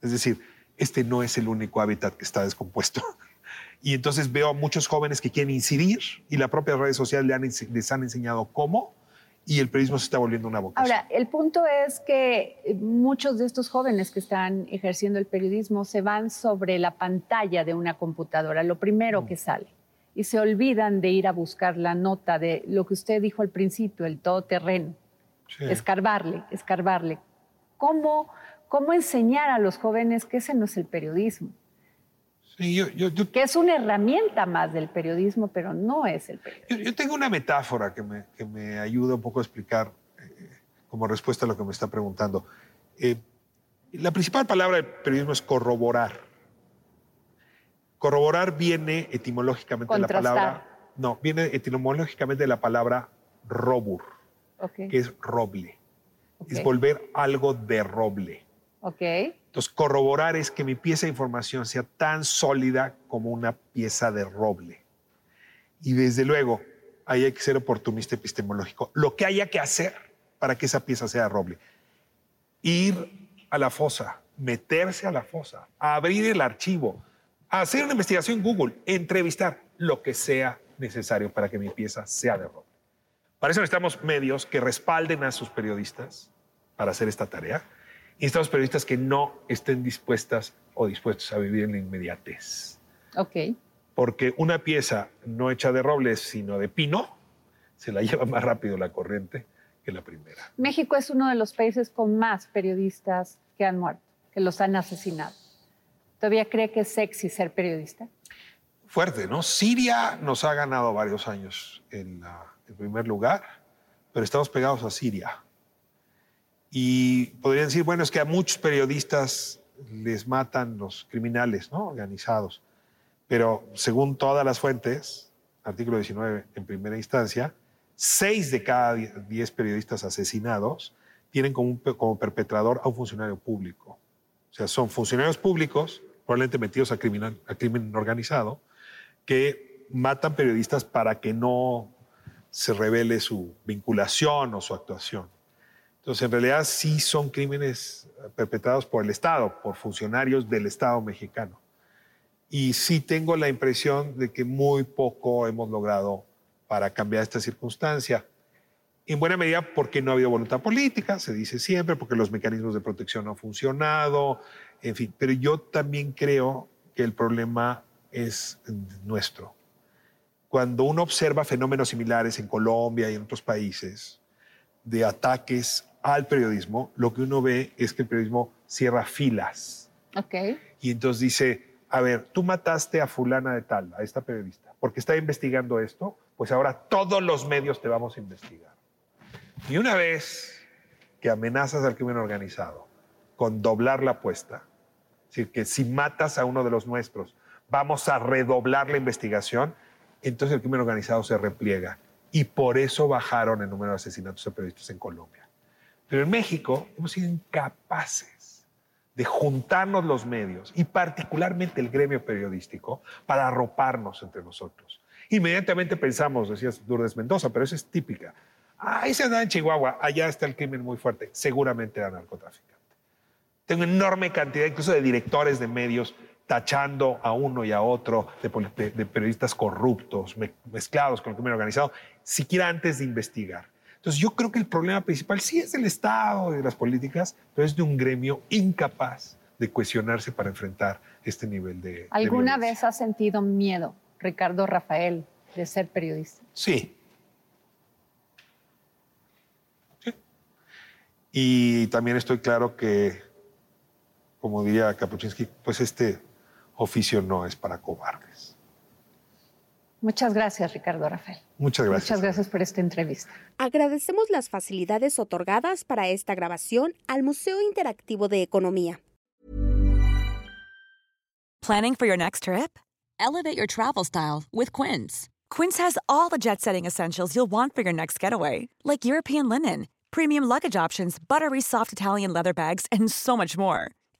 Speaker 3: Es decir, este no es el único hábitat que está descompuesto. Y entonces veo a muchos jóvenes que quieren incidir y las propias redes sociales les han enseñado cómo y el periodismo se está volviendo una vocación.
Speaker 4: Ahora, el punto es que muchos de estos jóvenes que están ejerciendo el periodismo se van sobre la pantalla de una computadora, lo primero mm. que sale, y se olvidan de ir a buscar la nota de lo que usted dijo al principio, el todoterreno, escarbarle, escarbarle. ¿Cómo, ¿Cómo enseñar a los jóvenes que ese no es el periodismo? Que es una herramienta más del periodismo, pero no es el periodismo.
Speaker 3: Yo, tengo una metáfora que me, que me, ayuda un poco a explicar eh, como respuesta a lo que me está preguntando. Eh, la principal palabra del periodismo es corroborar. Corroborar viene etimológicamente de la palabra. No, viene etimológicamente de la palabra robur, que es roble. Es volver algo de roble.
Speaker 4: Okay.
Speaker 3: Entonces, corroborar es que mi pieza de información sea tan sólida como una pieza de roble. Y desde luego, ahí hay que ser oportunista epistemológico. Lo que haya que hacer para que esa pieza sea roble. Ir a la fosa, meterse a la fosa, abrir el archivo, hacer una investigación en Google, entrevistar, lo que sea necesario para que mi pieza sea de roble. Para eso necesitamos medios que respalden a sus periodistas para hacer esta tarea y estamos periodistas que no estén dispuestas o dispuestos a vivir en la inmediatez.
Speaker 4: Ok.
Speaker 3: Porque una pieza no hecha de robles, sino de pino, se la lleva más rápido la corriente que la primera.
Speaker 4: México es uno de los países con más periodistas que han muerto, que los han asesinado. ¿Todavía cree que es sexy ser periodista?
Speaker 3: Fuerte, ¿no? Siria nos ha ganado varios años en el primer lugar, pero estamos pegados a Siria. Y podrían decir, bueno, es que a muchos periodistas les matan los criminales ¿no? organizados. Pero según todas las fuentes, artículo 19 en primera instancia, seis de cada diez periodistas asesinados tienen como, como perpetrador a un funcionario público. O sea, son funcionarios públicos, probablemente metidos a, criminal, a crimen organizado, que matan periodistas para que no se revele su vinculación o su actuación. Entonces, en realidad sí son crímenes perpetrados por el Estado, por funcionarios del Estado mexicano. Y sí tengo la impresión de que muy poco hemos logrado para cambiar esta circunstancia. En buena medida porque no ha habido voluntad política, se dice siempre, porque los mecanismos de protección no han funcionado, en fin. Pero yo también creo que el problema es nuestro. Cuando uno observa fenómenos similares en Colombia y en otros países de ataques al periodismo, lo que uno ve es que el periodismo cierra filas.
Speaker 4: Ok.
Speaker 3: Y entonces dice, a ver, tú mataste a fulana de tal, a esta periodista, porque está investigando esto, pues ahora todos los medios te vamos a investigar. Y una vez que amenazas al crimen organizado con doblar la apuesta, es decir, que si matas a uno de los nuestros, vamos a redoblar la investigación, entonces el crimen organizado se repliega. Y por eso bajaron el número de asesinatos a periodistas en Colombia. Pero en México hemos sido incapaces de juntarnos los medios y particularmente el gremio periodístico para arroparnos entre nosotros. Inmediatamente pensamos, decías Lourdes Mendoza, pero eso es típica. Ahí se anda en Chihuahua, allá está el crimen muy fuerte, seguramente era narcotraficante. Tengo enorme cantidad incluso de directores de medios tachando a uno y a otro de, de periodistas corruptos, mezclados con el crimen organizado, siquiera antes de investigar. Entonces yo creo que el problema principal sí es del Estado, de las políticas, pero es de un gremio incapaz de cuestionarse para enfrentar este nivel de...
Speaker 4: ¿Alguna vez has sentido miedo, Ricardo Rafael, de ser periodista?
Speaker 3: Sí. Sí. Y también estoy claro que, como diría Kapuczynski, pues este oficio no es para cobardes.
Speaker 4: Muchas gracias, Ricardo Rafael.
Speaker 3: Muchas gracias.
Speaker 4: Muchas gracias por esta entrevista.
Speaker 5: Agradecemos las facilidades otorgadas para esta grabación al Museo Interactivo de Economía.
Speaker 6: Planning for your next trip? Elevate your travel style with Quince. Quince has all the jet setting essentials you'll want for your next getaway, like European linen, premium luggage options, buttery soft Italian leather bags, and so much more.